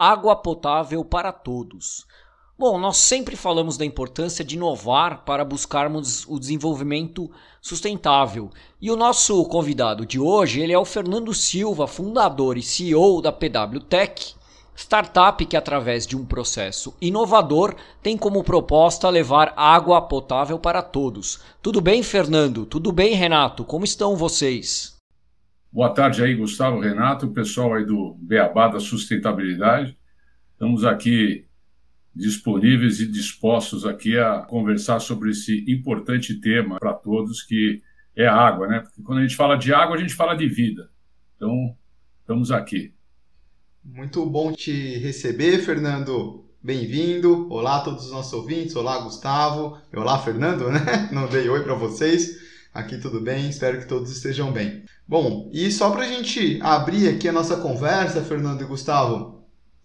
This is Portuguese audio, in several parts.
Água Potável para Todos. Bom, nós sempre falamos da importância de inovar para buscarmos o desenvolvimento sustentável. E o nosso convidado de hoje, ele é o Fernando Silva, fundador e CEO da PW Tech, startup que através de um processo inovador tem como proposta levar água potável para todos. Tudo bem, Fernando? Tudo bem, Renato? Como estão vocês? Boa tarde aí, Gustavo, Renato, pessoal aí do Beabá da Sustentabilidade. Estamos aqui disponíveis e dispostos aqui a conversar sobre esse importante tema para todos que é a água, né? Porque quando a gente fala de água, a gente fala de vida. Então, estamos aqui. Muito bom te receber, Fernando. Bem-vindo. Olá a todos os nossos ouvintes. Olá, Gustavo. Olá, Fernando, né? Não dei oi para vocês. Aqui tudo bem? Espero que todos estejam bem. Bom, e só para a gente abrir aqui a nossa conversa, Fernando e Gustavo,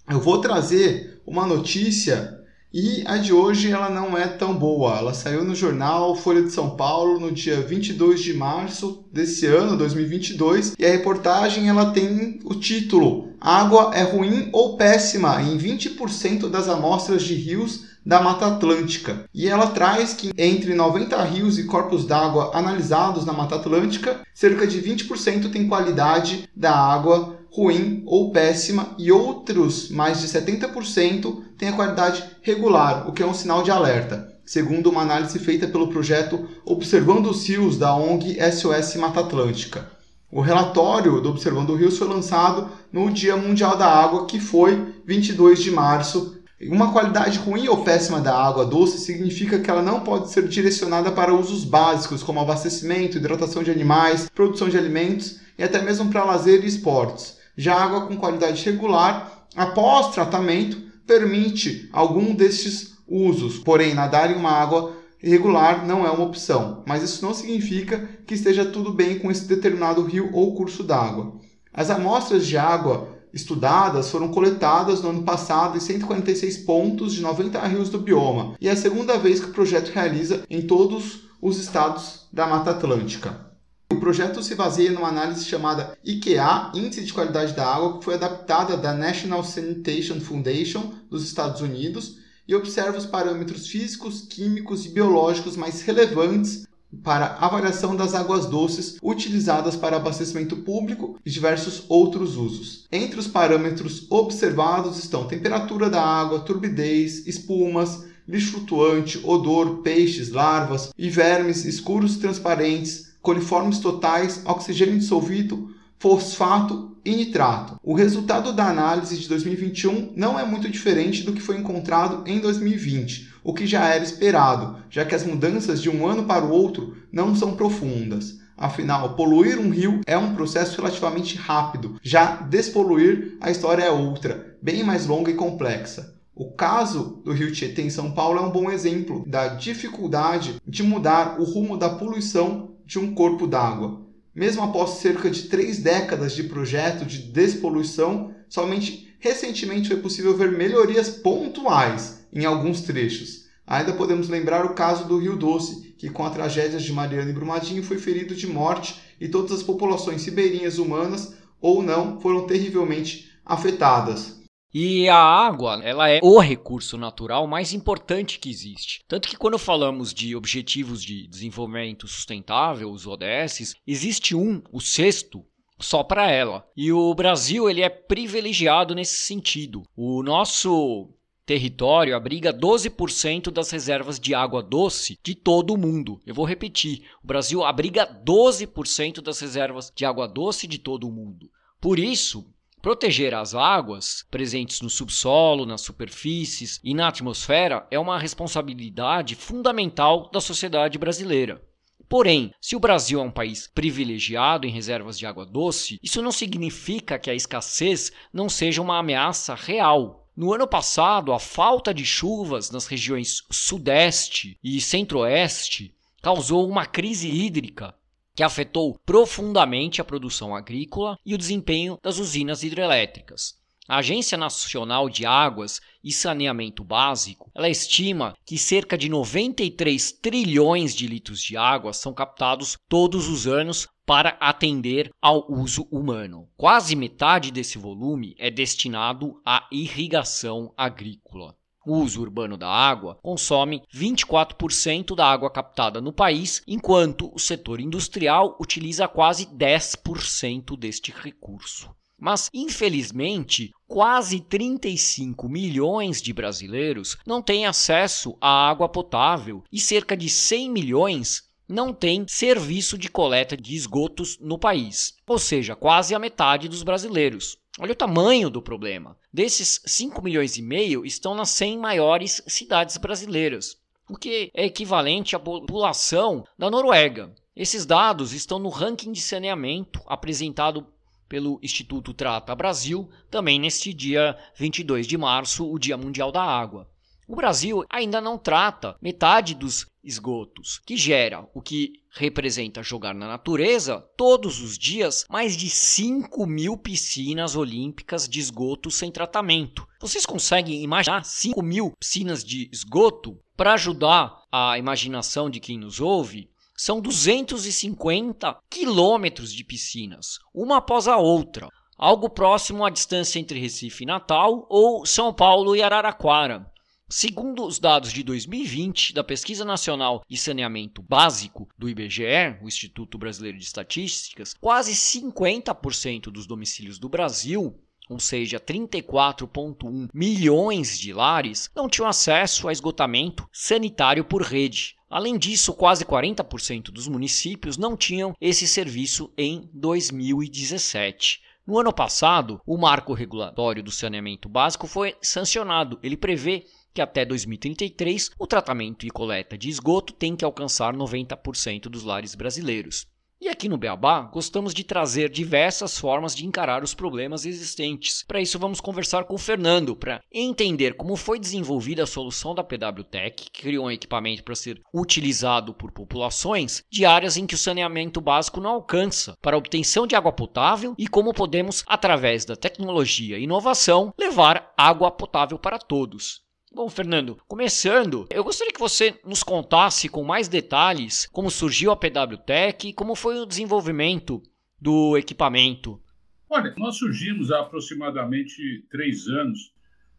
eu vou trazer uma notícia e a de hoje ela não é tão boa. Ela saiu no jornal Folha de São Paulo no dia 22 de março desse ano, 2022, e a reportagem ela tem o título: Água é ruim ou péssima em 20% das amostras de rios da Mata Atlântica. E ela traz que entre 90 rios e corpos d'água analisados na Mata Atlântica, cerca de 20% tem qualidade da água ruim ou péssima e outros, mais de 70%, têm a qualidade regular, o que é um sinal de alerta, segundo uma análise feita pelo projeto Observando os Rios da ONG SOS Mata Atlântica. O relatório do Observando Rios foi lançado no Dia Mundial da Água, que foi 22 de março. Uma qualidade ruim ou péssima da água doce significa que ela não pode ser direcionada para usos básicos, como abastecimento, hidratação de animais, produção de alimentos e até mesmo para lazer e esportes. Já água com qualidade regular, após tratamento, permite algum destes usos. Porém, nadar em uma água regular não é uma opção, mas isso não significa que esteja tudo bem com esse determinado rio ou curso d'água. As amostras de água estudadas foram coletadas no ano passado em 146 pontos de 90 rios do bioma, e é a segunda vez que o projeto realiza em todos os estados da Mata Atlântica. O projeto se baseia numa análise chamada IQA, Índice de Qualidade da Água, que foi adaptada da National Sanitation Foundation dos Estados Unidos e observa os parâmetros físicos, químicos e biológicos mais relevantes para avaliação das águas doces utilizadas para abastecimento público e diversos outros usos. Entre os parâmetros observados estão temperatura da água, turbidez, espumas, lixo flutuante, odor, peixes, larvas e vermes escuros transparentes, coliformes totais, oxigênio dissolvido, fosfato e nitrato. O resultado da análise de 2021 não é muito diferente do que foi encontrado em 2020, o que já era esperado, já que as mudanças de um ano para o outro não são profundas. Afinal, poluir um rio é um processo relativamente rápido, já despoluir a história é outra, bem mais longa e complexa. O caso do Rio Tietê em São Paulo é um bom exemplo da dificuldade de mudar o rumo da poluição de um corpo d'água. Mesmo após cerca de três décadas de projeto de despoluição, somente recentemente foi possível ver melhorias pontuais em alguns trechos. Ainda podemos lembrar o caso do Rio Doce, que com a tragédia de Mariana e Brumadinho foi ferido de morte e todas as populações ribeirinhas humanas ou não foram terrivelmente afetadas. E a água, ela é o recurso natural mais importante que existe. Tanto que quando falamos de objetivos de desenvolvimento sustentável, os ODS, existe um, o sexto, só para ela. E o Brasil, ele é privilegiado nesse sentido. O nosso território abriga 12% das reservas de água doce de todo o mundo. Eu vou repetir: o Brasil abriga 12% das reservas de água doce de todo o mundo. Por isso, Proteger as águas presentes no subsolo, nas superfícies e na atmosfera é uma responsabilidade fundamental da sociedade brasileira. Porém, se o Brasil é um país privilegiado em reservas de água doce, isso não significa que a escassez não seja uma ameaça real. No ano passado, a falta de chuvas nas regiões Sudeste e Centro-Oeste causou uma crise hídrica que afetou profundamente a produção agrícola e o desempenho das usinas hidrelétricas. A Agência Nacional de Águas e Saneamento Básico, ela estima que cerca de 93 trilhões de litros de água são captados todos os anos para atender ao uso humano. Quase metade desse volume é destinado à irrigação agrícola. O uso urbano da água consome 24% da água captada no país, enquanto o setor industrial utiliza quase 10% deste recurso. Mas, infelizmente, quase 35 milhões de brasileiros não têm acesso à água potável e cerca de 100 milhões não têm serviço de coleta de esgotos no país, ou seja, quase a metade dos brasileiros. Olha o tamanho do problema. Desses 5 milhões e meio estão nas 100 maiores cidades brasileiras, o que é equivalente à população da Noruega. Esses dados estão no ranking de saneamento apresentado pelo Instituto Trata Brasil, também neste dia 22 de março, o Dia Mundial da Água. O Brasil ainda não trata metade dos esgotos, que gera o que representa jogar na natureza todos os dias mais de 5 mil piscinas olímpicas de esgoto sem tratamento. Vocês conseguem imaginar 5 mil piscinas de esgoto? Para ajudar a imaginação de quem nos ouve, são 250 quilômetros de piscinas, uma após a outra, algo próximo à distância entre Recife e Natal ou São Paulo e Araraquara. Segundo os dados de 2020 da Pesquisa Nacional de Saneamento Básico do IBGE, o Instituto Brasileiro de Estatísticas, quase 50% dos domicílios do Brasil ou seja, 34,1 milhões de lares, não tinham acesso a esgotamento sanitário por rede. Além disso, quase 40% dos municípios não tinham esse serviço em 2017. No ano passado, o marco regulatório do saneamento básico foi sancionado. Ele prevê que até 2033 o tratamento e coleta de esgoto tem que alcançar 90% dos lares brasileiros. E aqui no Beabá, gostamos de trazer diversas formas de encarar os problemas existentes. Para isso, vamos conversar com o Fernando para entender como foi desenvolvida a solução da PWTech, que criou um equipamento para ser utilizado por populações de áreas em que o saneamento básico não alcança, para a obtenção de água potável e como podemos, através da tecnologia e inovação, levar água potável para todos. Bom, Fernando, começando, eu gostaria que você nos contasse com mais detalhes como surgiu a PWTech e como foi o desenvolvimento do equipamento. Olha, nós surgimos há aproximadamente três anos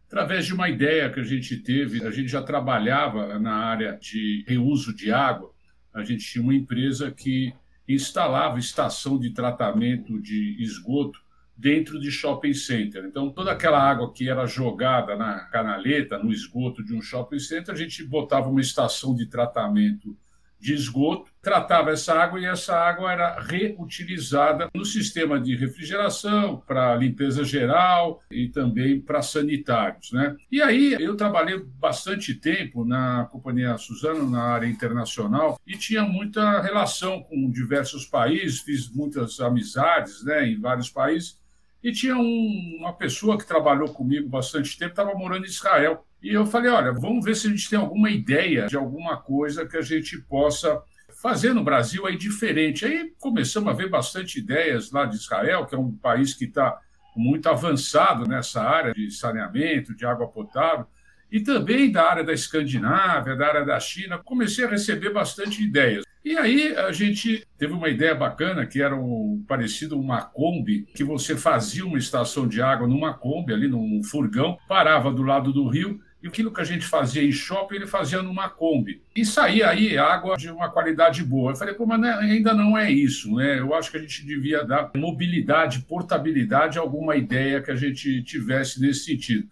através de uma ideia que a gente teve. A gente já trabalhava na área de reuso de água. A gente tinha uma empresa que instalava estação de tratamento de esgoto dentro de shopping center. Então, toda aquela água que era jogada na canaleta, no esgoto de um shopping center, a gente botava uma estação de tratamento de esgoto, tratava essa água e essa água era reutilizada no sistema de refrigeração, para limpeza geral e também para sanitários. Né? E aí eu trabalhei bastante tempo na Companhia Suzano, na área internacional, e tinha muita relação com diversos países, fiz muitas amizades né, em vários países, e tinha um, uma pessoa que trabalhou comigo bastante tempo, estava morando em Israel. E eu falei: olha, vamos ver se a gente tem alguma ideia de alguma coisa que a gente possa fazer no Brasil aí diferente. Aí começamos a ver bastante ideias lá de Israel, que é um país que está muito avançado nessa área de saneamento, de água potável, e também da área da Escandinávia, da área da China. Comecei a receber bastante ideias. E aí a gente teve uma ideia bacana que era um, parecido uma Kombi, que você fazia uma estação de água numa Kombi, ali num furgão, parava do lado do rio e aquilo que a gente fazia em shopping, ele fazia numa Kombi. E saía aí água de uma qualidade boa. Eu falei, pô, mas é, ainda não é isso, né? Eu acho que a gente devia dar mobilidade, portabilidade, alguma ideia que a gente tivesse nesse sentido.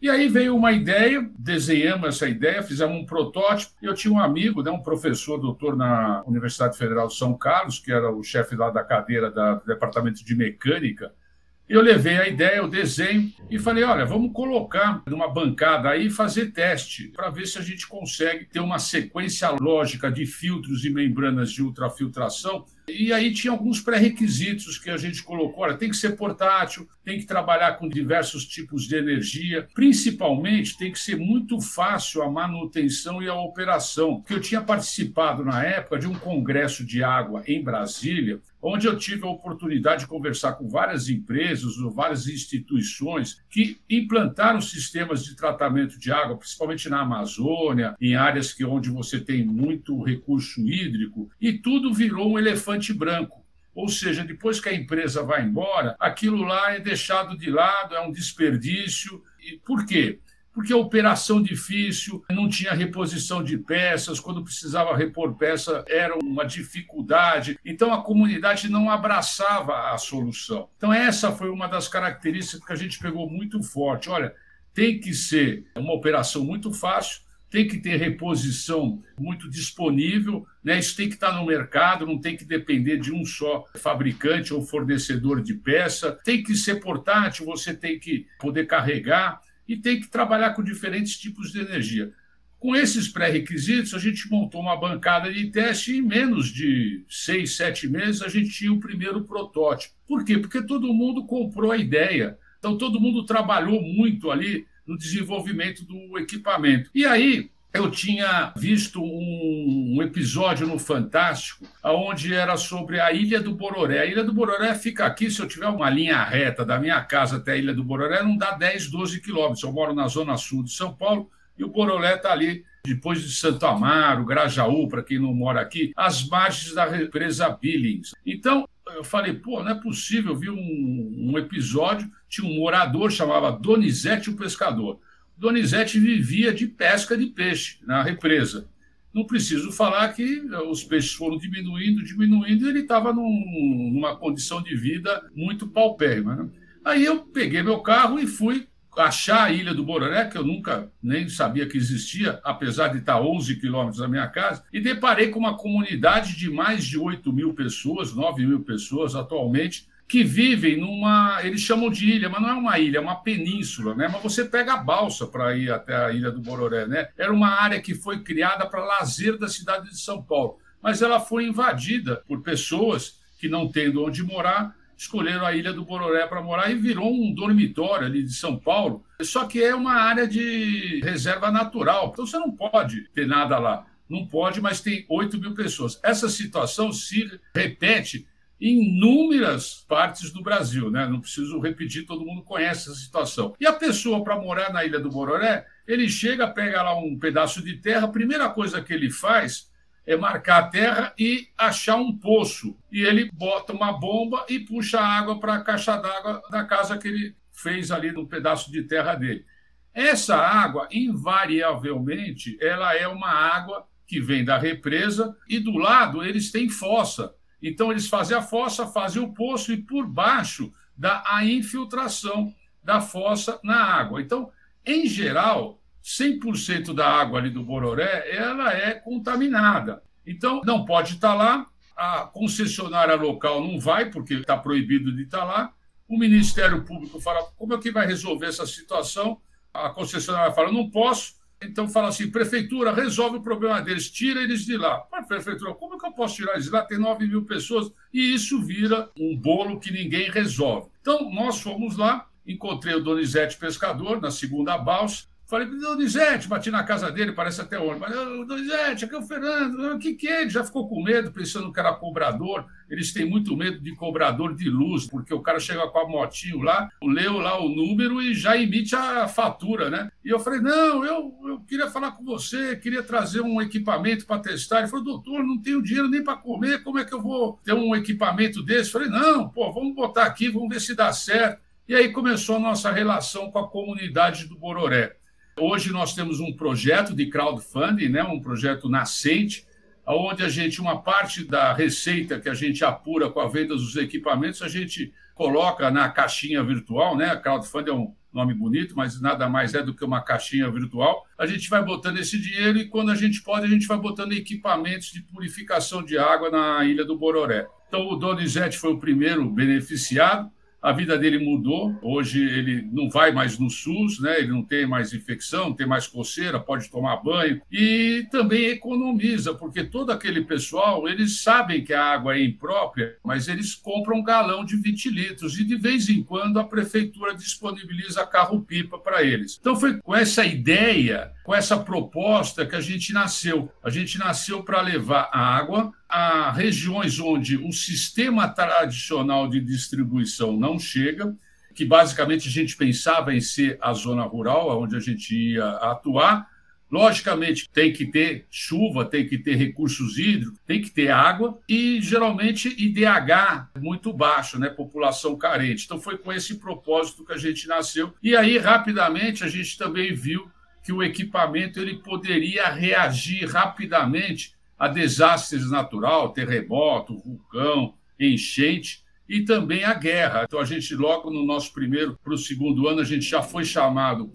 E aí veio uma ideia, desenhamos essa ideia, fizemos um protótipo. Eu tinha um amigo, né, um professor, doutor na Universidade Federal de São Carlos, que era o chefe lá da cadeira da, do departamento de mecânica. Eu levei a ideia, o desenho, e falei: olha, vamos colocar numa bancada aí e fazer teste para ver se a gente consegue ter uma sequência lógica de filtros e membranas de ultrafiltração E aí tinha alguns pré-requisitos que a gente colocou. Olha, tem que ser portátil, tem que trabalhar com diversos tipos de energia, principalmente tem que ser muito fácil a manutenção e a operação. Porque eu tinha participado na época de um congresso de água em Brasília, onde eu tive a oportunidade de conversar com várias empresas, várias instituições que implantaram sistemas de tratamento de água, principalmente na Amazônia, em áreas que onde você tem muito recurso hídrico, e tudo virou um elefante branco. Ou seja, depois que a empresa vai embora, aquilo lá é deixado de lado, é um desperdício. E por quê? Porque a operação difícil, não tinha reposição de peças, quando precisava repor peça era uma dificuldade. Então a comunidade não abraçava a solução. Então essa foi uma das características que a gente pegou muito forte. Olha, tem que ser uma operação muito fácil, tem que ter reposição muito disponível, né? isso tem que estar no mercado, não tem que depender de um só fabricante ou fornecedor de peça, tem que ser portátil, você tem que poder carregar e tem que trabalhar com diferentes tipos de energia. Com esses pré-requisitos, a gente montou uma bancada de teste e em menos de seis, sete meses a gente tinha o primeiro protótipo. Por quê? Porque todo mundo comprou a ideia. Então, todo mundo trabalhou muito ali no desenvolvimento do equipamento. E aí, eu tinha visto um, episódio no Fantástico, onde era sobre a Ilha do Bororé. A Ilha do Bororé fica aqui, se eu tiver uma linha reta da minha casa até a Ilha do Bororé, não dá 10, 12 quilômetros. Eu moro na zona sul de São Paulo e o Bororé está ali, depois de Santo Amaro, Grajaú, para quem não mora aqui, às margens da represa Billings. Então, eu falei, pô, não é possível, vi um, um episódio, tinha um morador, chamava Donizete o Pescador. Donizete vivia de pesca de peixe na represa. Não preciso falar que os peixes foram diminuindo, diminuindo, e ele estava num, numa condição de vida muito paupérrima. Né? Aí eu peguei meu carro e fui achar a Ilha do Bororé, que eu nunca nem sabia que existia, apesar de estar 11 quilômetros da minha casa, e deparei com uma comunidade de mais de 8 mil pessoas, 9 mil pessoas atualmente, que vivem numa. Eles chamam de ilha, mas não é uma ilha, é uma península, né? Mas você pega a balsa para ir até a ilha do Bororé, né? Era uma área que foi criada para lazer da cidade de São Paulo, mas ela foi invadida por pessoas que, não tendo onde morar, escolheram a ilha do Bororé para morar e virou um dormitório ali de São Paulo. Só que é uma área de reserva natural, então você não pode ter nada lá. Não pode, mas tem 8 mil pessoas. Essa situação se repete inúmeras partes do Brasil, né? Não preciso repetir, todo mundo conhece essa situação. E a pessoa, para morar na Ilha do Bororé, ele chega, pega lá um pedaço de terra, a primeira coisa que ele faz é marcar a terra e achar um poço. E ele bota uma bomba e puxa água para a caixa d'água da casa que ele fez ali no pedaço de terra dele. Essa água, invariavelmente, ela é uma água que vem da represa e do lado eles têm fossa. Então, eles fazem a fossa, fazem o poço e por baixo dá a infiltração da fossa na água. Então, em geral, 100% da água ali do Bororé, ela é contaminada. Então, não pode estar lá, a concessionária local não vai, porque está proibido de estar lá. O Ministério Público fala, como é que vai resolver essa situação? A concessionária fala, não posso. Então fala assim, prefeitura, resolve o problema deles, tira eles de lá. Mas, prefeitura, como é que eu posso tirar eles de lá? Tem 9 mil pessoas e isso vira um bolo que ninguém resolve. Então nós fomos lá, encontrei o Donizete Pescador na segunda balsa, Falei Donizete, bati na casa dele, parece até hoje. Mas, Donizete, aqui é o Fernando. O que, que é? Ele já ficou com medo, pensando que era cobrador. Eles têm muito medo de cobrador de luz, porque o cara chega com a motinho lá, leu lá o número e já emite a fatura, né? E eu falei, não, eu, eu queria falar com você, queria trazer um equipamento para testar. Ele falou, doutor, não tenho dinheiro nem para comer, como é que eu vou ter um equipamento desse? Eu falei, não, pô, vamos botar aqui, vamos ver se dá certo. E aí começou a nossa relação com a comunidade do Bororé. Hoje nós temos um projeto de crowdfunding, né, um projeto nascente, onde a gente, uma parte da receita que a gente apura com a venda dos equipamentos, a gente coloca na caixinha virtual, né? Crowdfunding é um nome bonito, mas nada mais é do que uma caixinha virtual. A gente vai botando esse dinheiro e quando a gente pode, a gente vai botando equipamentos de purificação de água na Ilha do Bororé. Então o Donizete foi o primeiro beneficiado. A vida dele mudou. Hoje ele não vai mais no SUS, né? ele não tem mais infecção, não tem mais coceira, pode tomar banho e também economiza, porque todo aquele pessoal, eles sabem que a água é imprópria, mas eles compram um galão de 20 litros e de vez em quando a prefeitura disponibiliza carro-pipa para eles. Então foi com essa ideia, com essa proposta que a gente nasceu. A gente nasceu para levar água a regiões onde o sistema tradicional de distribuição não chega, que basicamente a gente pensava em ser a zona rural, onde a gente ia atuar. Logicamente, tem que ter chuva, tem que ter recursos hídricos, tem que ter água e, geralmente, IDH muito baixo, né? população carente. Então, foi com esse propósito que a gente nasceu. E aí, rapidamente, a gente também viu que o equipamento ele poderia reagir rapidamente a desastres naturais, terremoto, vulcão, enchente e também a guerra. Então a gente logo no nosso primeiro para o segundo ano a gente já foi chamado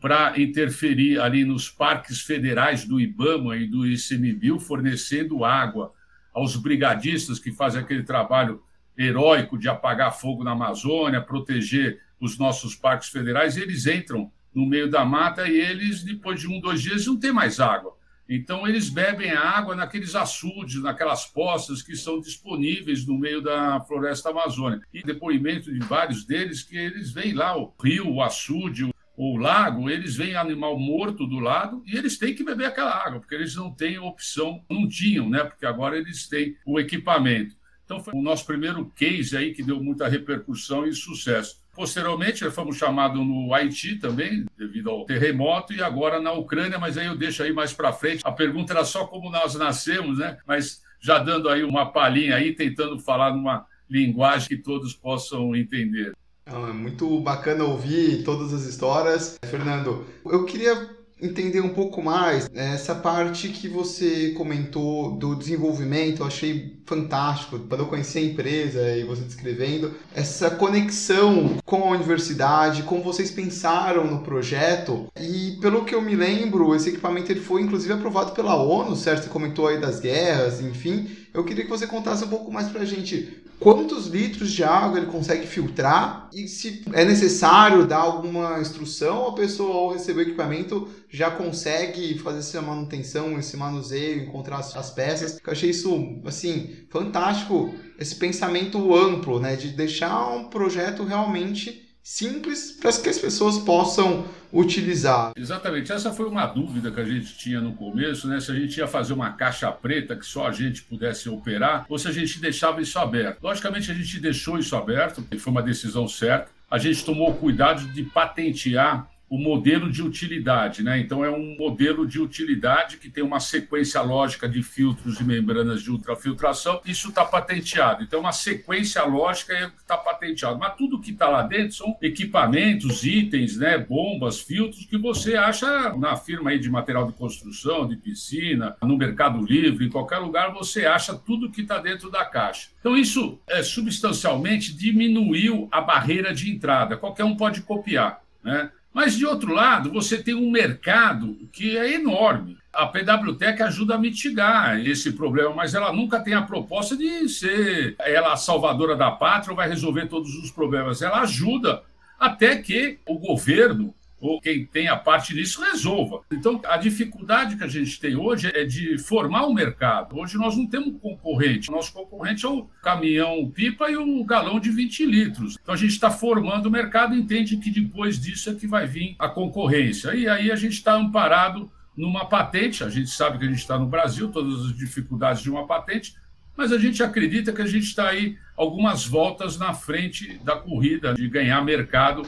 para interferir ali nos parques federais do IBAMA e do ICMBio, fornecendo água aos brigadistas que fazem aquele trabalho heróico de apagar fogo na Amazônia, proteger os nossos parques federais. Eles entram no meio da mata e eles, depois de um, dois dias, não tem mais água. Então, eles bebem água naqueles açudes, naquelas poças que são disponíveis no meio da floresta amazônica. E depoimento de vários deles que eles veem lá o rio, o açude, o lago, eles veem animal morto do lado e eles têm que beber aquela água, porque eles não têm opção, não tinham, né? Porque agora eles têm o equipamento. Então, foi o nosso primeiro case aí que deu muita repercussão e sucesso. Posteriormente, fomos chamados no Haiti também, devido ao terremoto, e agora na Ucrânia, mas aí eu deixo aí mais para frente. A pergunta era só como nós nascemos, né? Mas já dando aí uma palhinha aí, tentando falar numa linguagem que todos possam entender. É muito bacana ouvir todas as histórias. Fernando, eu queria entender um pouco mais né, essa parte que você comentou do desenvolvimento, eu achei fantástico. Quando eu conheci a empresa e você descrevendo, essa conexão com a universidade, como vocês pensaram no projeto. E pelo que eu me lembro, esse equipamento ele foi inclusive aprovado pela ONU, certo? Você comentou aí das guerras, enfim. Eu queria que você contasse um pouco mais pra gente quantos litros de água ele consegue filtrar e se é necessário dar alguma instrução, a pessoa ao receber o equipamento já consegue fazer essa manutenção, esse manuseio, encontrar as peças. Eu achei isso, assim, fantástico, esse pensamento amplo, né, de deixar um projeto realmente simples para que as pessoas possam utilizar. Exatamente, essa foi uma dúvida que a gente tinha no começo, né? Se a gente ia fazer uma caixa preta que só a gente pudesse operar ou se a gente deixava isso aberto. Logicamente, a gente deixou isso aberto, foi uma decisão certa. A gente tomou cuidado de patentear o modelo de utilidade, né? Então é um modelo de utilidade que tem uma sequência lógica de filtros e membranas de ultrafiltração. Isso está patenteado. Então uma sequência lógica está patenteado. Mas tudo que está lá dentro são equipamentos, itens, né? Bombas, filtros que você acha na firma aí de material de construção, de piscina, no Mercado Livre, em qualquer lugar você acha tudo que está dentro da caixa. Então isso é, substancialmente diminuiu a barreira de entrada. Qualquer um pode copiar, né? Mas, de outro lado, você tem um mercado que é enorme. A PWTEC ajuda a mitigar esse problema, mas ela nunca tem a proposta de ser ela a salvadora da pátria ou vai resolver todos os problemas. Ela ajuda até que o governo ou quem tem a parte nisso resolva. Então, a dificuldade que a gente tem hoje é de formar o um mercado. Hoje nós não temos concorrente. Nosso concorrente é o caminhão pipa e o galão de 20 litros. Então, a gente está formando o mercado e entende que depois disso é que vai vir a concorrência. E aí a gente está amparado numa patente. A gente sabe que a gente está no Brasil, todas as dificuldades de uma patente, mas a gente acredita que a gente está aí algumas voltas na frente da corrida de ganhar mercado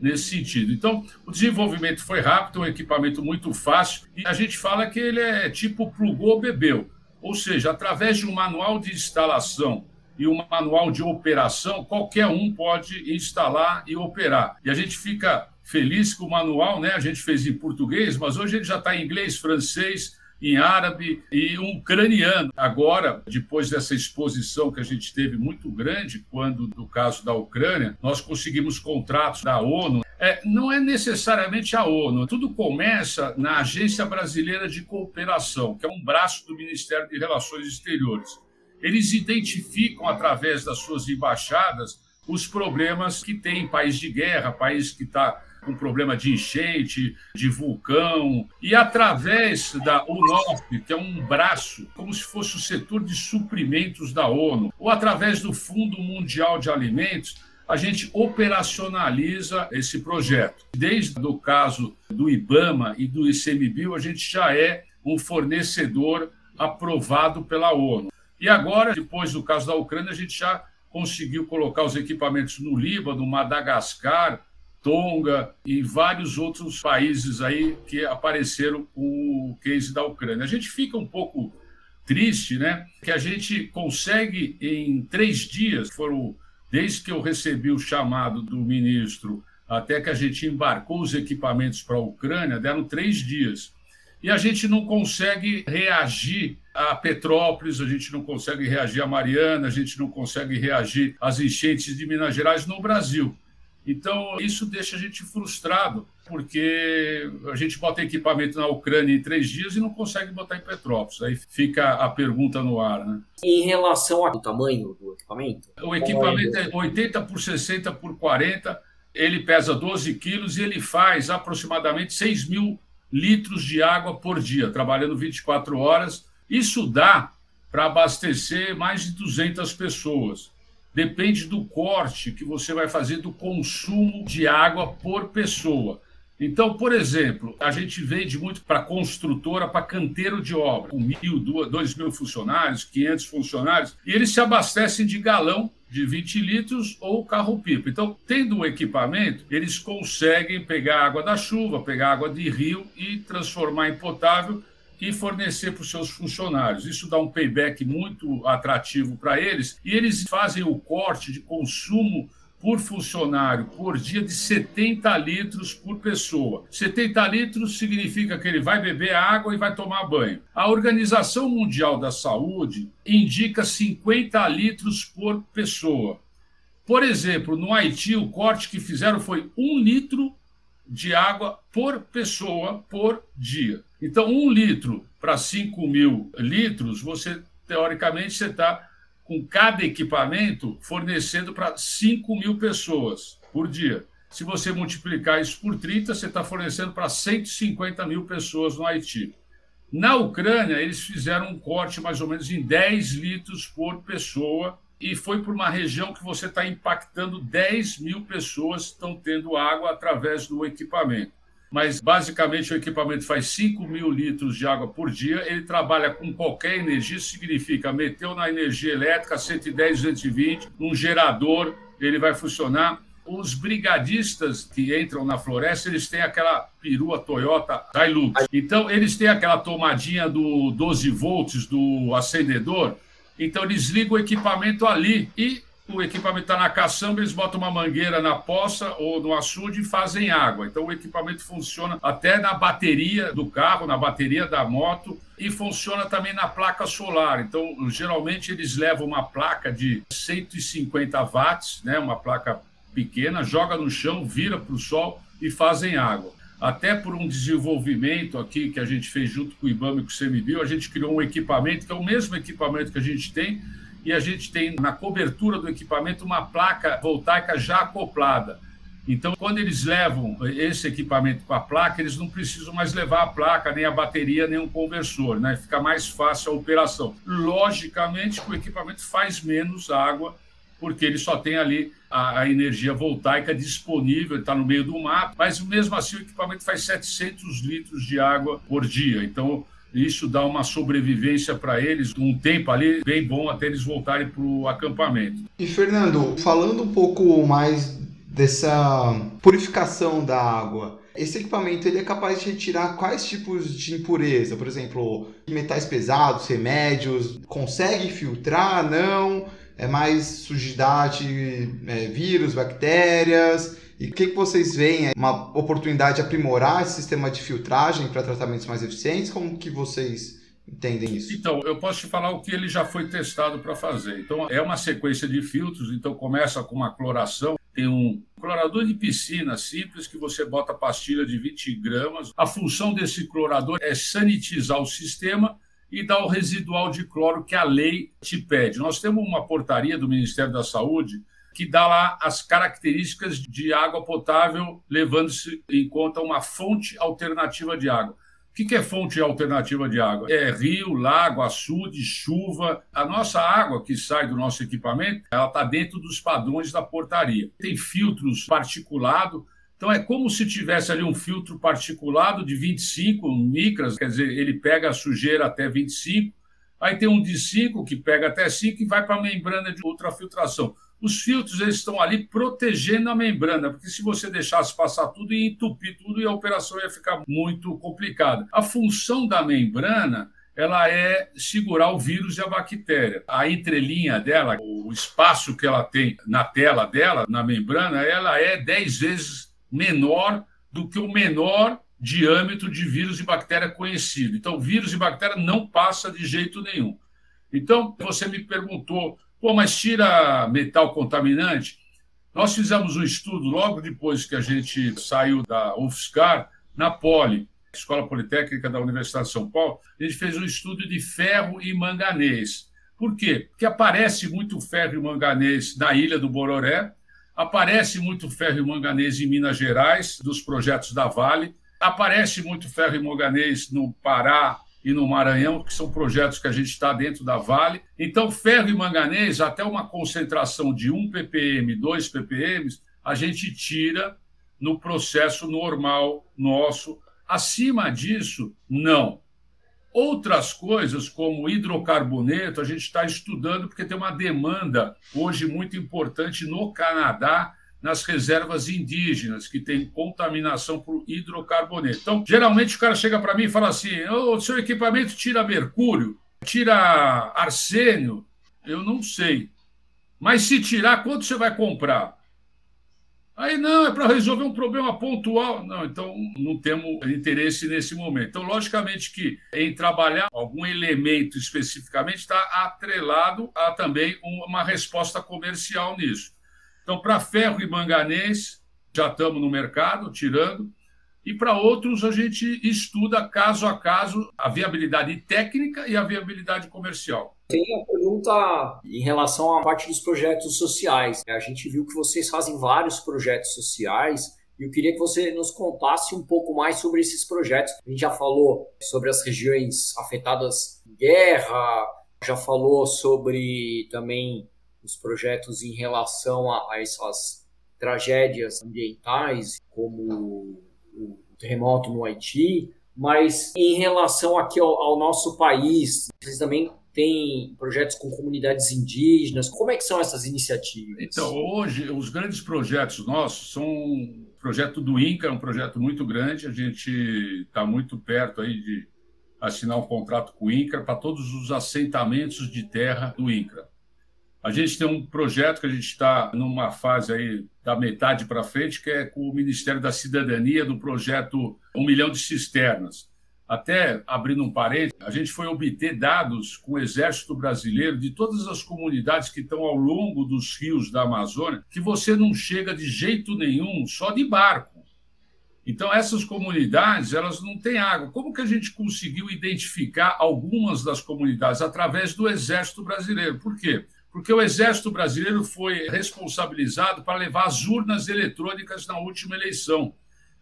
nesse sentido. Então, o desenvolvimento foi rápido, um equipamento muito fácil, e a gente fala que ele é tipo plugou, bebeu. Ou seja, através de um manual de instalação e um manual de operação, qualquer um pode instalar e operar. E a gente fica feliz com o manual, né? A gente fez em português, mas hoje ele já está em inglês, francês, em árabe e um ucraniano. Agora, depois dessa exposição que a gente teve muito grande, quando do caso da Ucrânia, nós conseguimos contratos da ONU. É, não é necessariamente a ONU, tudo começa na Agência Brasileira de Cooperação, que é um braço do Ministério de Relações Exteriores. Eles identificam, através das suas embaixadas, os problemas que tem país de guerra, país que está com problema de enchente, de vulcão, e através da UNOP, que é um braço, como se fosse o setor de suprimentos da ONU, ou através do Fundo Mundial de Alimentos, a gente operacionaliza esse projeto. Desde o caso do IBAMA e do ICMBio, a gente já é um fornecedor aprovado pela ONU. E agora, depois do caso da Ucrânia, a gente já conseguiu colocar os equipamentos no Líbano, Madagascar, Tonga e vários outros países aí que apareceram com o case da Ucrânia. A gente fica um pouco triste, né? Que a gente consegue em três dias, foram desde que eu recebi o chamado do ministro até que a gente embarcou os equipamentos para a Ucrânia, deram três dias. E a gente não consegue reagir a Petrópolis, a gente não consegue reagir a Mariana, a gente não consegue reagir às enchentes de Minas Gerais no Brasil. Então, isso deixa a gente frustrado, porque a gente bota equipamento na Ucrânia em três dias e não consegue botar em Petrópolis. Aí fica a pergunta no ar. Né? Em relação ao tamanho do equipamento? O equipamento é 80 por 60 por 40, ele pesa 12 quilos e ele faz aproximadamente 6 mil litros de água por dia, trabalhando 24 horas. Isso dá para abastecer mais de 200 pessoas. Depende do corte que você vai fazer do consumo de água por pessoa. Então, por exemplo, a gente vende muito para construtora, para canteiro de obra, com mil, dois mil funcionários, 500 funcionários, e eles se abastecem de galão de 20 litros ou carro-pipa. Então, tendo o equipamento, eles conseguem pegar água da chuva, pegar água de rio e transformar em potável e fornecer para os seus funcionários. Isso dá um payback muito atrativo para eles e eles fazem o corte de consumo por funcionário por dia de 70 litros por pessoa. 70 litros significa que ele vai beber água e vai tomar banho. A Organização Mundial da Saúde indica 50 litros por pessoa. Por exemplo, no Haiti, o corte que fizeram foi um litro de água por pessoa por dia. Então, um litro para 5 mil litros, você, teoricamente, você está com cada equipamento fornecendo para 5 mil pessoas por dia. Se você multiplicar isso por 30, você está fornecendo para 150 mil pessoas no Haiti. Na Ucrânia, eles fizeram um corte mais ou menos em 10 litros por pessoa e foi por uma região que você está impactando 10 mil pessoas estão tendo água através do equipamento mas basicamente o equipamento faz 5 mil litros de água por dia. Ele trabalha com qualquer energia, significa meteu na energia elétrica 110, 220, num gerador, ele vai funcionar. Os brigadistas que entram na floresta, eles têm aquela perua Toyota Hilux. Então, eles têm aquela tomadinha do 12 volts do acendedor. Então, eles ligam o equipamento ali e o equipamento está na caçamba, eles botam uma mangueira na poça ou no açude e fazem água. Então o equipamento funciona até na bateria do carro, na bateria da moto e funciona também na placa solar. Então, geralmente eles levam uma placa de 150 watts, né, uma placa pequena, joga no chão, vira para o sol e fazem água. Até por um desenvolvimento aqui que a gente fez junto com o IBAMA e com o CMBio, a gente criou um equipamento que é o mesmo equipamento que a gente tem, e a gente tem na cobertura do equipamento uma placa voltaica já acoplada. Então, quando eles levam esse equipamento com a placa, eles não precisam mais levar a placa, nem a bateria, nem um conversor, né? Fica mais fácil a operação. Logicamente o equipamento faz menos água, porque ele só tem ali a, a energia voltaica disponível, está no meio do mato, mas mesmo assim o equipamento faz 700 litros de água por dia. Então, isso dá uma sobrevivência para eles, um tempo ali bem bom até eles voltarem para o acampamento. E Fernando, falando um pouco mais dessa purificação da água, esse equipamento ele é capaz de retirar quais tipos de impureza? Por exemplo, metais pesados, remédios, consegue filtrar? Não? É mais sujidade, é, vírus, bactérias? E o que, que vocês veem? Uma oportunidade de aprimorar esse sistema de filtragem para tratamentos mais eficientes? Como que vocês entendem isso? Então, eu posso te falar o que ele já foi testado para fazer. Então, é uma sequência de filtros, então começa com uma cloração, tem um clorador de piscina simples que você bota pastilha de 20 gramas. A função desse clorador é sanitizar o sistema e dar o residual de cloro que a lei te pede. Nós temos uma portaria do Ministério da Saúde que dá lá as características de água potável, levando-se em conta uma fonte alternativa de água. O que é fonte alternativa de água? É rio, lago, açude, chuva. A nossa água que sai do nosso equipamento, ela está dentro dos padrões da portaria. Tem filtros particulados, então é como se tivesse ali um filtro particulado de 25 micras, quer dizer, ele pega a sujeira até 25, aí tem um de 5 que pega até 5 e vai para a membrana de ultrafiltração. Os filtros eles estão ali protegendo a membrana, porque se você deixasse passar tudo ia entupir tudo e a operação ia ficar muito complicada. A função da membrana ela é segurar o vírus e a bactéria. A entrelinha dela, o espaço que ela tem na tela dela, na membrana, ela é 10 vezes menor do que o menor diâmetro de vírus e bactéria conhecido. Então, vírus e bactéria não passa de jeito nenhum. Então, você me perguntou, pô, mas tira metal contaminante? Nós fizemos um estudo logo depois que a gente saiu da UFSCar, na Poli, Escola Politécnica da Universidade de São Paulo, a gente fez um estudo de ferro e manganês. Por quê? Porque aparece muito ferro e manganês na ilha do Bororé, Aparece muito ferro e manganês em Minas Gerais, dos projetos da Vale. Aparece muito ferro e manganês no Pará e no Maranhão, que são projetos que a gente está dentro da Vale. Então, ferro e manganês, até uma concentração de 1 ppm, 2 ppm, a gente tira no processo normal nosso. Acima disso, não. Outras coisas, como hidrocarboneto, a gente está estudando porque tem uma demanda hoje muito importante no Canadá nas reservas indígenas, que tem contaminação por hidrocarboneto. Então, geralmente o cara chega para mim e fala assim: o seu equipamento tira mercúrio, tira arsênio. Eu não sei. Mas se tirar, quanto você vai comprar? Aí não, é para resolver um problema pontual. Não, então não temos interesse nesse momento. Então, logicamente que em trabalhar algum elemento especificamente está atrelado a também uma resposta comercial nisso. Então, para ferro e manganês, já estamos no mercado, tirando. E para outros, a gente estuda caso a caso a viabilidade técnica e a viabilidade comercial. Tem a pergunta em relação à parte dos projetos sociais. A gente viu que vocês fazem vários projetos sociais e eu queria que você nos contasse um pouco mais sobre esses projetos. A gente já falou sobre as regiões afetadas guerra, já falou sobre também os projetos em relação a, a essas tragédias ambientais, como o terremoto no Haiti, mas em relação aqui ao, ao nosso país, vocês também tem projetos com comunidades indígenas. Como é que são essas iniciativas? Então, hoje, os grandes projetos nossos são o projeto do INCA, é um projeto muito grande. A gente está muito perto aí de assinar um contrato com o INCA para todos os assentamentos de terra do INCA. A gente tem um projeto que a gente está numa fase aí da metade para frente, que é com o Ministério da Cidadania, do projeto Um Milhão de Cisternas até abrindo um parênteses, a gente foi obter dados com o Exército Brasileiro de todas as comunidades que estão ao longo dos rios da Amazônia, que você não chega de jeito nenhum só de barco. Então, essas comunidades, elas não têm água. Como que a gente conseguiu identificar algumas das comunidades? Através do Exército Brasileiro. Por quê? Porque o Exército Brasileiro foi responsabilizado para levar as urnas eletrônicas na última eleição.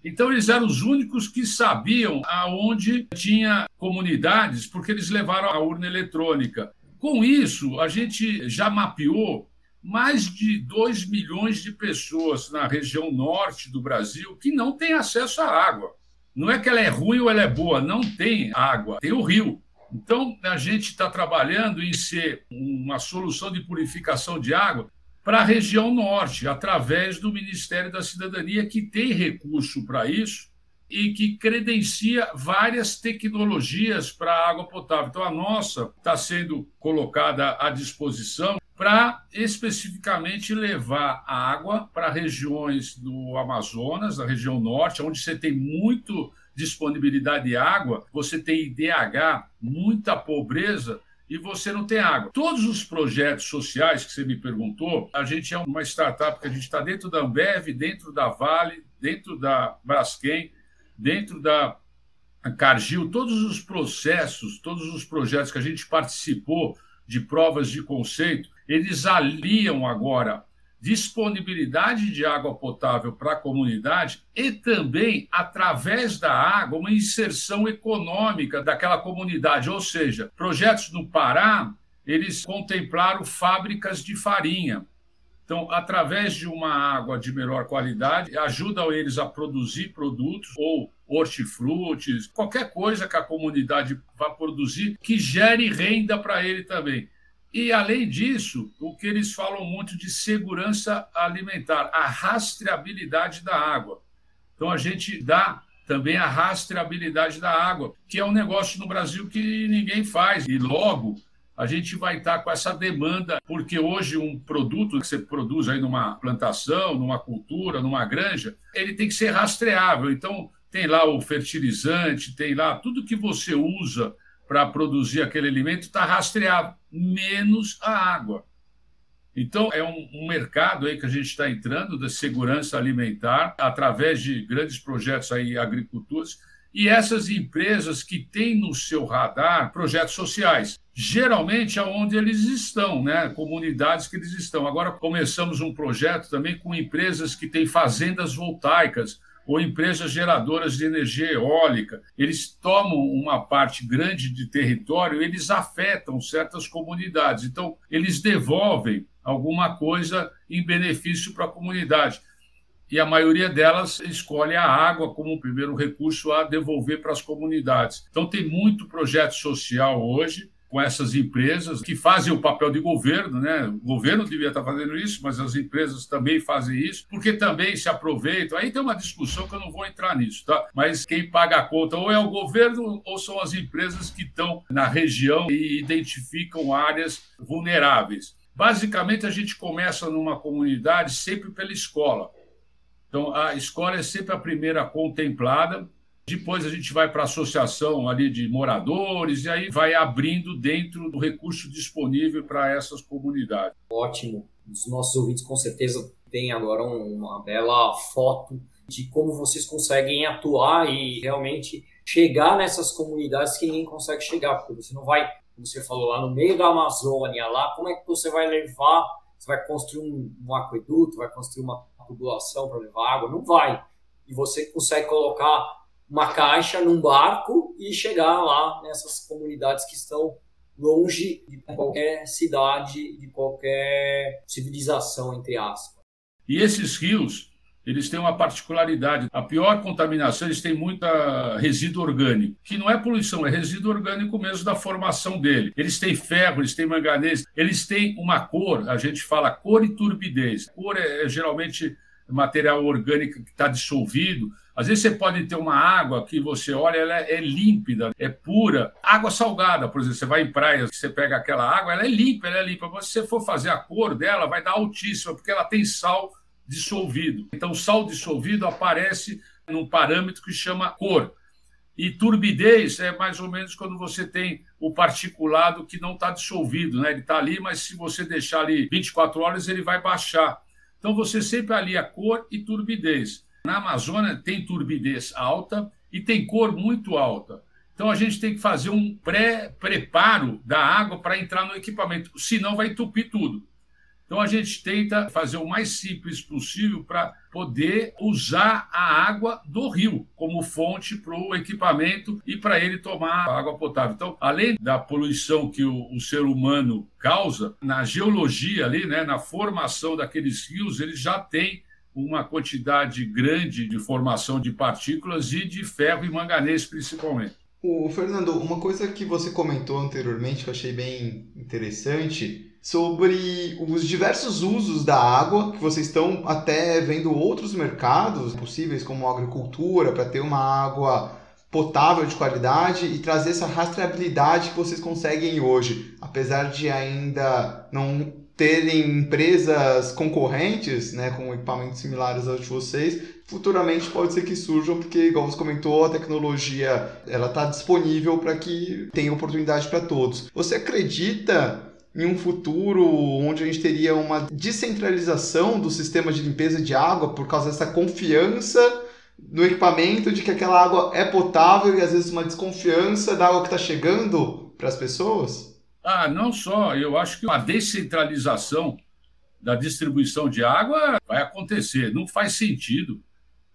Então, eles eram os únicos que sabiam aonde tinha comunidades, porque eles levaram a urna eletrônica. Com isso, a gente já mapeou mais de 2 milhões de pessoas na região norte do Brasil que não têm acesso à água. Não é que ela é ruim ou ela é boa, não tem água, tem o rio. Então, a gente está trabalhando em ser uma solução de purificação de água para a região norte, através do Ministério da Cidadania, que tem recurso para isso e que credencia várias tecnologias para a água potável. Então, a nossa está sendo colocada à disposição para especificamente levar água para regiões do Amazonas, da região norte, onde você tem muito disponibilidade de água, você tem IDH, muita pobreza, e você não tem água. Todos os projetos sociais que você me perguntou, a gente é uma startup que a gente está dentro da Ambev, dentro da Vale, dentro da Braskem, dentro da Cargill, todos os processos, todos os projetos que a gente participou de provas de conceito, eles aliam agora disponibilidade de água potável para a comunidade e também, através da água, uma inserção econômica daquela comunidade. Ou seja, projetos no Pará, eles contemplaram fábricas de farinha. Então, através de uma água de melhor qualidade, ajudam eles a produzir produtos ou hortifrutis, qualquer coisa que a comunidade vá produzir que gere renda para ele também. E, além disso, o que eles falam muito de segurança alimentar, a rastreabilidade da água. Então, a gente dá também a rastreabilidade da água, que é um negócio no Brasil que ninguém faz. E logo a gente vai estar com essa demanda, porque hoje um produto que você produz aí numa plantação, numa cultura, numa granja, ele tem que ser rastreável. Então, tem lá o fertilizante, tem lá tudo que você usa para produzir aquele alimento está rastreado, menos a água. Então, é um, um, mercado aí que a gente está entrando da segurança alimentar através de grandes projetos aí agricultores e essas empresas que têm no seu radar projetos sociais, geralmente aonde eles estão, né? Comunidades que eles estão. Agora começamos um projeto também com empresas que têm fazendas voltaicas ou empresas geradoras de energia eólica, eles tomam uma parte grande de território, eles afetam certas comunidades. Então, eles devolvem alguma coisa em benefício para a comunidade. E a maioria delas escolhe a água como o primeiro recurso a devolver para as comunidades. Então, tem muito projeto social hoje com essas empresas que fazem o papel de governo, né? O governo devia estar fazendo isso, mas as empresas também fazem isso, porque também se aproveitam. Aí tem uma discussão que eu não vou entrar nisso, tá? Mas quem paga a conta ou é o governo ou são as empresas que estão na região e identificam áreas vulneráveis. Basicamente, a gente começa numa comunidade sempre pela escola. Então, a escola é sempre a primeira contemplada depois a gente vai para a associação ali de moradores e aí vai abrindo dentro do recurso disponível para essas comunidades. Ótimo. Os nossos ouvintes com certeza têm agora uma bela foto de como vocês conseguem atuar e realmente chegar nessas comunidades que ninguém consegue chegar, porque você não vai, como você falou, lá no meio da Amazônia, lá, como é que você vai levar, você vai construir um, um aqueduto, vai construir uma tubulação para levar água? Não vai. E você consegue colocar uma caixa num barco e chegar lá nessas comunidades que estão longe de qualquer cidade, de qualquer civilização, entre aspas. E esses rios, eles têm uma particularidade. A pior contaminação, eles têm muita resíduo orgânico, que não é poluição, é resíduo orgânico mesmo da formação dele. Eles têm ferro, eles têm manganês, eles têm uma cor, a gente fala cor e turbidez. Cor é, é geralmente material orgânico que está dissolvido, às vezes você pode ter uma água que você olha, ela é límpida, é pura. Água salgada, por exemplo, você vai em praia, você pega aquela água, ela é limpa, ela é limpa. Mas se você for fazer a cor dela, vai dar altíssima, porque ela tem sal dissolvido. Então, sal dissolvido aparece num parâmetro que chama cor. E turbidez é mais ou menos quando você tem o particulado que não está dissolvido, né? Ele está ali, mas se você deixar ali 24 horas, ele vai baixar. Então você sempre alia cor e turbidez. Na Amazônia tem turbidez alta e tem cor muito alta. Então a gente tem que fazer um pré-preparo da água para entrar no equipamento, senão vai entupir tudo. Então a gente tenta fazer o mais simples possível para poder usar a água do rio como fonte para o equipamento e para ele tomar água potável. Então, além da poluição que o, o, ser humano causa, na geologia ali, né, na formação daqueles rios, ele já tem uma quantidade grande de formação de partículas e de ferro e manganês, principalmente. O Fernando, uma coisa que você comentou anteriormente que eu achei bem interessante sobre os diversos usos da água que vocês estão até vendo outros mercados possíveis como agricultura para ter uma água potável de qualidade e trazer essa rastreabilidade que vocês conseguem hoje, apesar de ainda não terem empresas concorrentes, né, com equipamentos similares aos de vocês, futuramente pode ser que surjam, porque, igual você comentou, a tecnologia ela está disponível para que tenha oportunidade para todos. Você acredita em um futuro onde a gente teria uma descentralização do sistema de limpeza de água por causa dessa confiança no equipamento de que aquela água é potável e às vezes uma desconfiança da água que está chegando para as pessoas? Ah, não só. Eu acho que a descentralização da distribuição de água vai acontecer. Não faz sentido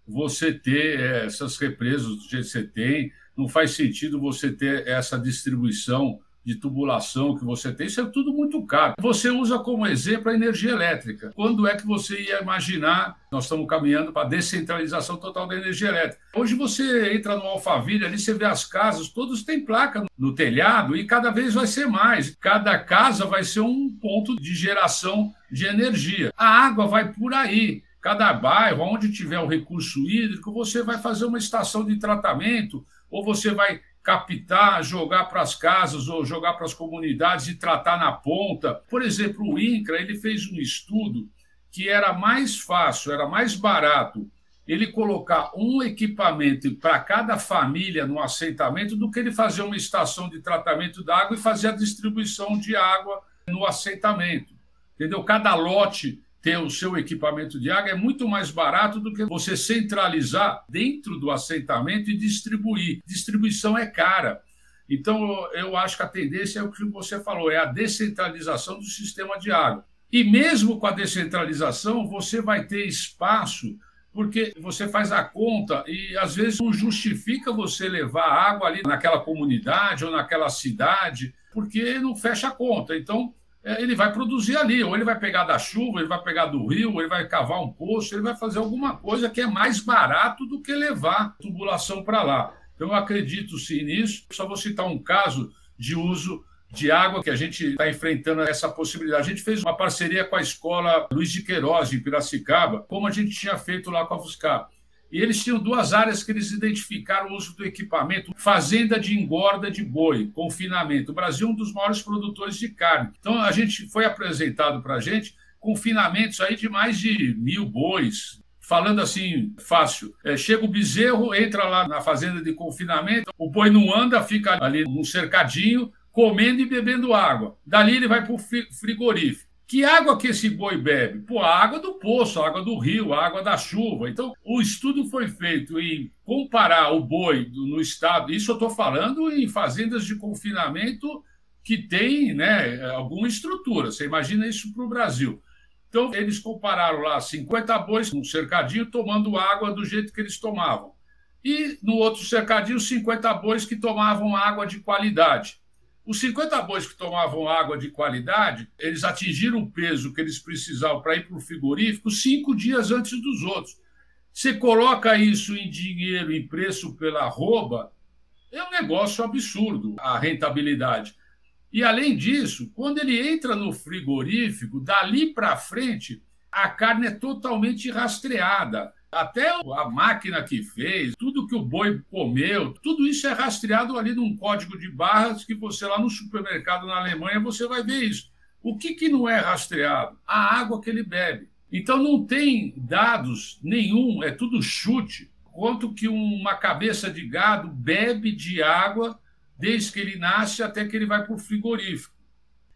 você ter eh, essas represas do jeito que você tem, não faz sentido você ter essa distribuição de tubulação que você tem, isso é tudo muito caro. Você usa como exemplo a energia elétrica. Quando é que você ia imaginar? Nós estamos caminhando para a descentralização total da energia elétrica. Hoje você entra no Alphaville, ali você vê as casas, todos têm placa no telhado e cada vez vai ser mais. Cada casa vai ser um ponto de geração de energia. A água vai por aí. Cada bairro, onde tiver o recurso hídrico, você vai fazer uma estação de tratamento ou você vai captar, jogar para as casas ou jogar para as comunidades e tratar na ponta. Por exemplo, o INCRA ele fez um estudo que era mais fácil, era mais barato ele colocar um equipamento para cada família no assentamento do que ele fazer uma estação de tratamento da água e fazer a distribuição de água no assentamento. Entendeu? Cada lote ter o seu equipamento de água é muito mais barato do que você centralizar dentro do assentamento e distribuir. Distribuição é cara. Então, eu acho que a tendência é o que você falou, é a descentralização do sistema de água. E mesmo com a descentralização, você vai ter espaço, porque você faz a conta e às vezes não justifica você levar água ali naquela comunidade ou naquela cidade, porque não fecha a conta. Então, é, ele vai produzir ali, ou ele vai pegar da chuva, ele vai pegar do rio, ele vai cavar um poço, ele vai fazer alguma coisa que é mais barato do que levar tubulação para lá. Então, eu acredito sim nisso. Só vou citar um caso de uso de água que a gente está enfrentando essa possibilidade. A gente fez uma parceria com a escola Luiz de Queiroz, em Piracicaba, como a gente tinha feito lá com a Fuscar. E eles tinham duas áreas que eles identificaram o uso do equipamento: fazenda de engorda de boi, confinamento. O Brasil é um dos maiores produtores de carne. Então, a gente foi apresentado para a gente confinamentos aí de mais de mil bois. Falando assim, fácil. É, chega o bezerro, entra lá na fazenda de confinamento, o boi não anda, fica ali num cercadinho, comendo e bebendo água. Dali ele vai para o frigorífico. Que água que esse boi bebe? Pô, a água do poço, a água do rio, a água da chuva. Então, o estudo foi feito em comparar o boi no estado, isso eu estou falando em fazendas de confinamento que tem né, alguma estrutura. Você imagina isso para o Brasil. Então, eles compararam lá 50 bois num cercadinho tomando água do jeito que eles tomavam. E no outro cercadinho, 50 bois que tomavam água de qualidade. Os 50 bois que tomavam água de qualidade, eles atingiram o peso que eles precisavam para ir para o frigorífico cinco dias antes dos outros. Você coloca isso em dinheiro, em preço pela arroba, é um negócio absurdo a rentabilidade. E além disso, quando ele entra no frigorífico, dali para frente, a carne é totalmente rastreada. Até a máquina que fez, tudo que o boi comeu, tudo isso é rastreado ali num código de barras que você lá no supermercado na Alemanha você vai ver isso. O que, que não é rastreado? A água que ele bebe. Então não tem dados nenhum, é tudo chute. Quanto que uma cabeça de gado bebe de água desde que ele nasce até que ele vai para o frigorífico.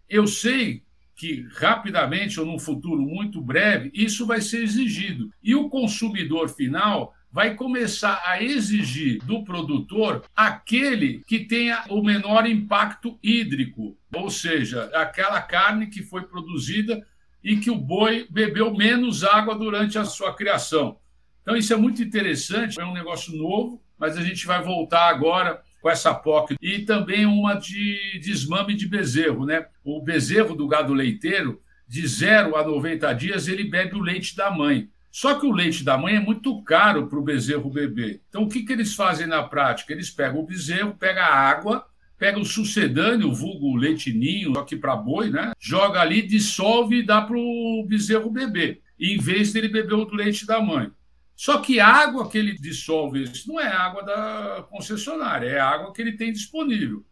Eu sei que rapidamente ou num futuro muito breve isso vai ser exigido. E o consumidor final vai começar a exigir do produtor aquele que tenha o menor impacto hídrico, ou seja, aquela carne que foi produzida e que o boi bebeu menos água durante a sua criação. Então, isso é muito interessante, é um negócio novo, mas a gente vai voltar agora com essa POC. E também uma de desmame de bezerro, né? O bezerro do gado leiteiro, de 0 a 90 dias, ele bebe o leite da mãe. Só que o leite da mãe é muito caro para o bezerro beber. Então, o que, que eles fazem na prática? Eles pegam o bezerro, pegam a água, pega o sucedâneo, o vulgo leitinho, aqui para boi, né? Joga ali, dissolve e dá para o bezerro beber, em vez dele beber o leite da mãe. Só que a água que ele dissolve não é água da concessionária, é água que ele tem disponível.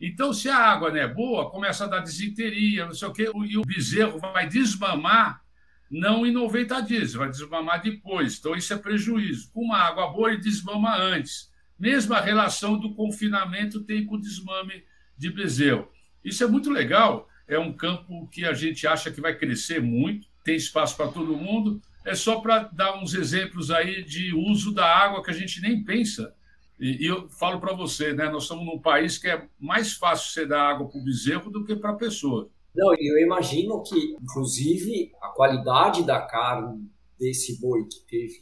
Então, se a água não é boa, começa a dar desinteria, não sei o quê, e o bezerro vai desmamar não em 90 dias, vai desmamar depois. Então, isso é prejuízo. Com uma água boa, ele desmama antes. Mesma relação do confinamento tem com o desmame de bezerro. Isso é muito legal, é um campo que a gente acha que vai crescer muito, tem espaço para todo mundo, é só para dar uns exemplos aí de uso da água que a gente nem pensa. E, e eu falo para você, né, nós estamos num país que é mais fácil você dar água para o bezerro do que para a pessoa. Não, eu imagino que, inclusive, a qualidade da carne desse boi que teve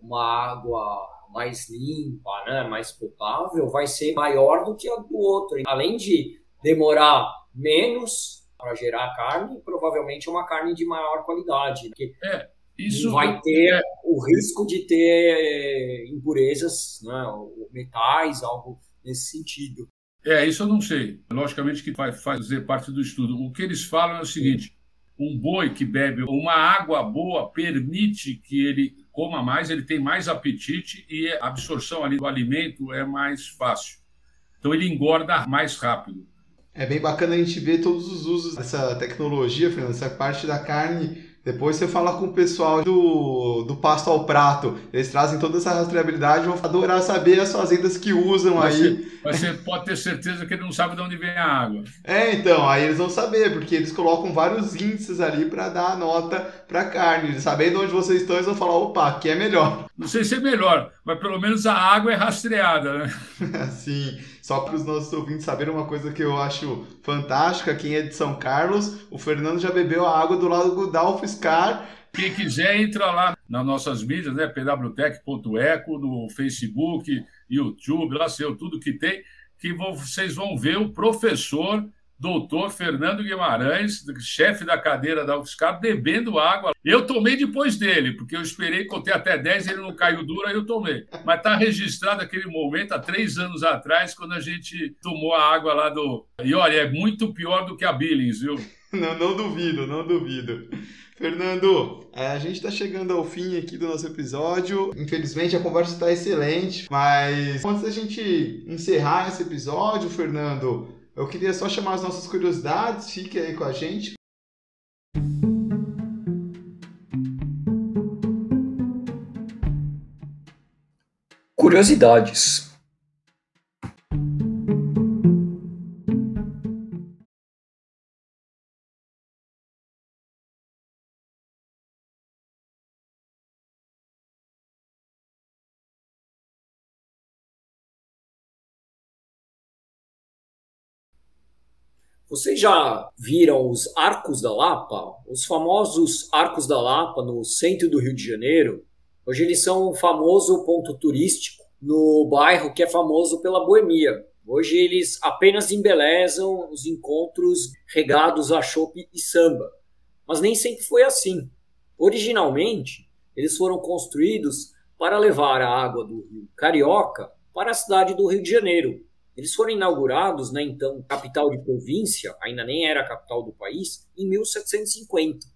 uma água mais limpa, né, mais potável, vai ser maior do que a do outro. Além de demorar menos para gerar carne, provavelmente é uma carne de maior qualidade. É, isso vai ter o risco de ter impurezas, né, metais, algo nesse sentido. É, isso eu não sei. Logicamente que vai fazer parte do estudo. O que eles falam é o seguinte: um boi que bebe uma água boa permite que ele coma mais, ele tem mais apetite e a absorção ali do alimento é mais fácil. Então ele engorda mais rápido. É bem bacana a gente ver todos os usos dessa tecnologia, Fernando, essa parte da carne depois você fala com o pessoal do, do pasto ao prato. Eles trazem toda essa rastreabilidade. Vão adorar saber as fazendas que usam você, aí. Você pode ter certeza que ele não sabe de onde vem a água. É, então, aí eles vão saber, porque eles colocam vários índices ali para dar a nota para carne. Sabendo onde vocês estão, eles vão falar: opa, aqui é melhor. Não sei se é melhor, mas pelo menos a água é rastreada, né? Sim. Só para os nossos ouvintes saberem uma coisa que eu acho fantástica, quem é de São Carlos, o Fernando já bebeu a água do lado da UFSCar. Quem quiser, entra lá nas nossas mídias, né? pwtech.eco, no Facebook, YouTube, lá sei tudo que tem, que vocês vão ver o professor doutor Fernando Guimarães, chefe da cadeira da UFSCar, bebendo água. Eu tomei depois dele, porque eu esperei, contei até 10, ele não caiu duro, aí eu tomei. Mas está registrado aquele momento, há três anos atrás, quando a gente tomou a água lá do... E olha, é muito pior do que a Billings, viu? Não, não duvido, não duvido. Fernando, é, a gente está chegando ao fim aqui do nosso episódio. Infelizmente a conversa está excelente, mas antes da gente encerrar esse episódio, Fernando, eu queria só chamar as nossas curiosidades, fique aí com a gente. Curiosidades. Vocês já viram os Arcos da Lapa? Os famosos Arcos da Lapa no centro do Rio de Janeiro? Hoje eles são um famoso ponto turístico no bairro que é famoso pela boemia. Hoje eles apenas embelezam os encontros regados a chopp e samba. Mas nem sempre foi assim. Originalmente, eles foram construídos para levar a água do rio Carioca para a cidade do Rio de Janeiro, eles foram inaugurados na então capital de província, ainda nem era a capital do país, em 1750.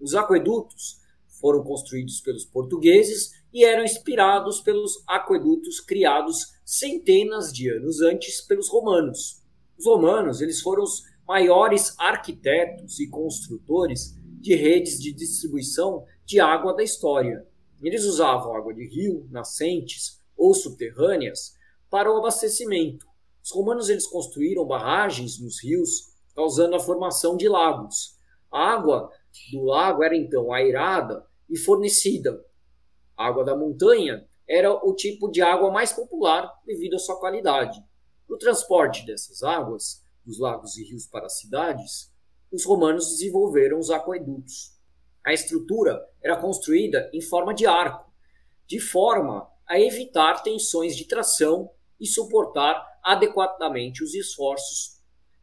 Os aquedutos foram construídos pelos portugueses e eram inspirados pelos aquedutos criados centenas de anos antes pelos romanos. Os romanos eles foram os maiores arquitetos e construtores de redes de distribuição de água da história. Eles usavam água de rio, nascentes ou subterrâneas para o abastecimento os romanos eles construíram barragens nos rios, causando a formação de lagos. A água do lago era então airada e fornecida. A água da montanha era o tipo de água mais popular devido à sua qualidade. No transporte dessas águas, dos lagos e rios para as cidades, os romanos desenvolveram os aquedutos. A estrutura era construída em forma de arco, de forma a evitar tensões de tração e suportar adequadamente os esforços.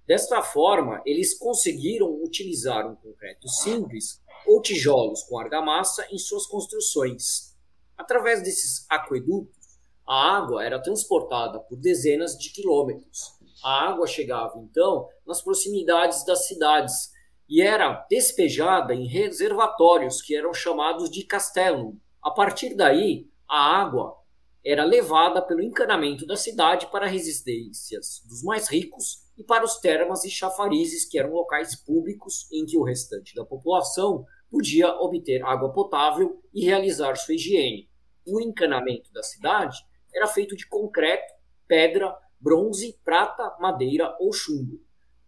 Desta forma, eles conseguiram utilizar um concreto simples ou tijolos com argamassa em suas construções. Através desses aquedutos, a água era transportada por dezenas de quilômetros. A água chegava então nas proximidades das cidades e era despejada em reservatórios que eram chamados de castellum. A partir daí, a água era levada pelo encanamento da cidade para residências dos mais ricos e para os termas e chafarizes, que eram locais públicos em que o restante da população podia obter água potável e realizar sua higiene. O encanamento da cidade era feito de concreto, pedra, bronze, prata, madeira ou chumbo.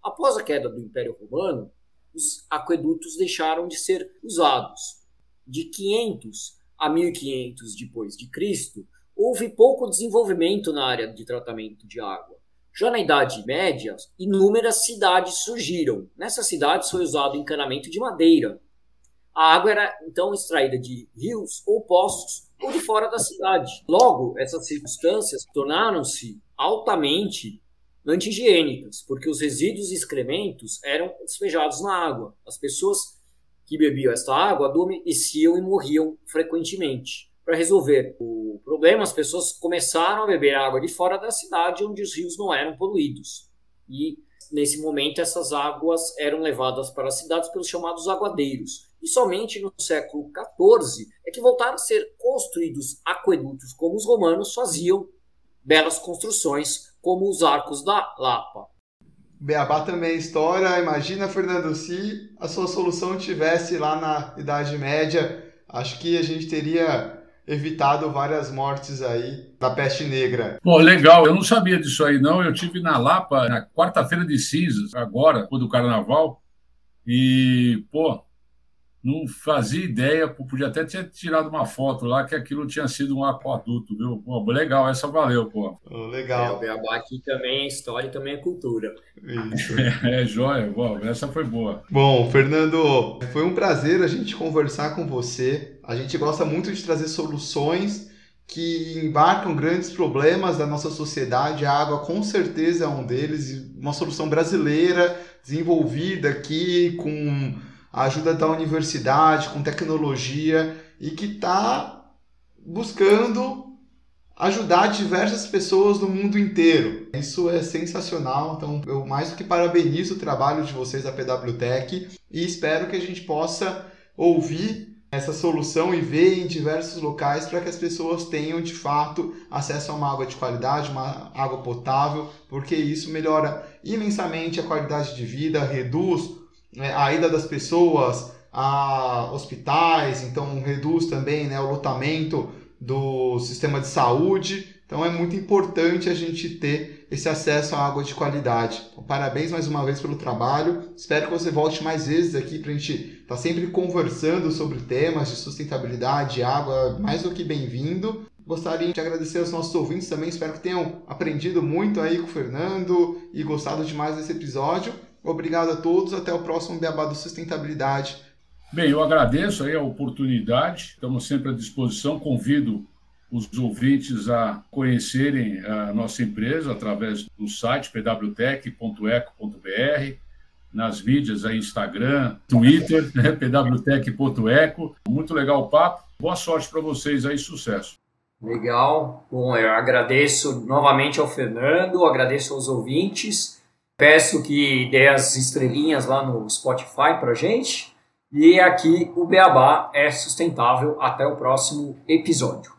Após a queda do Império Romano, os aquedutos deixaram de ser usados. De 500 a 1500 depois de Cristo, houve pouco desenvolvimento na área de tratamento de água. Já na Idade Média, inúmeras cidades surgiram. Nessas cidades foi usado encanamento de madeira. A água era então extraída de rios ou poços ou de fora da cidade. Logo, essas circunstâncias tornaram-se altamente anti-higiênicas, porque os resíduos e excrementos eram despejados na água. As pessoas que bebiam esta água adormeciam e morriam frequentemente. Para resolver o problema, as pessoas começaram a beber água de fora da cidade, onde os rios não eram poluídos. E nesse momento, essas águas eram levadas para as cidades pelos chamados aguadeiros. E somente no século XIV é que voltaram a ser construídos aquedutos, como os romanos faziam belas construções, como os arcos da Lapa. Beabá também é história. Imagina, Fernando, se a sua solução tivesse lá na Idade Média, acho que a gente teria evitado várias mortes aí da peste negra. Pô, legal. Eu não sabia disso aí, não. Eu tive na Lapa na quarta-feira de cinzas, agora, do carnaval. E, pô, não fazia ideia, podia até ter tirado uma foto lá que aquilo tinha sido um aquaduto, viu? Pô, legal, essa valeu, pô. Oh, legal. É, o Beabá aqui também é história e também é cultura. Isso. é, é joia, bom, essa foi boa. Bom, Fernando, foi um prazer a gente conversar com você. A gente gosta muito de trazer soluções que embarcam grandes problemas da nossa sociedade. A água, com certeza, é um deles. Uma solução brasileira, desenvolvida aqui com ajuda da universidade, com tecnologia e que está buscando ajudar diversas pessoas do mundo inteiro. Isso é sensacional, então eu mais do que parabenizo o trabalho de vocês da PWTech e espero que a gente possa ouvir essa solução e ver em diversos locais para que as pessoas tenham de fato acesso a uma água de qualidade, uma água potável, porque isso melhora imensamente a qualidade de vida, reduz a ida das pessoas a hospitais, então reduz também né, o lotamento do sistema de saúde. Então é muito importante a gente ter esse acesso à água de qualidade. Então, parabéns mais uma vez pelo trabalho. Espero que você volte mais vezes aqui para a gente estar tá sempre conversando sobre temas de sustentabilidade, água, mais do que bem-vindo. Gostaria de agradecer aos nossos ouvintes também. Espero que tenham aprendido muito aí com o Fernando e gostado demais desse episódio. Obrigado a todos, até o próximo Beabá do Sustentabilidade. Bem, eu agradeço aí a oportunidade, estamos sempre à disposição, convido os ouvintes a conhecerem a nossa empresa através do site pwtech.eco.br, nas mídias aí Instagram, Twitter, né, pwtech.eco. Muito legal o papo. Boa sorte para vocês aí, sucesso. Legal. Bom, eu agradeço novamente ao Fernando, agradeço aos ouvintes Peço que dê as estrelinhas lá no Spotify para gente. E aqui o Beabá é sustentável. Até o próximo episódio.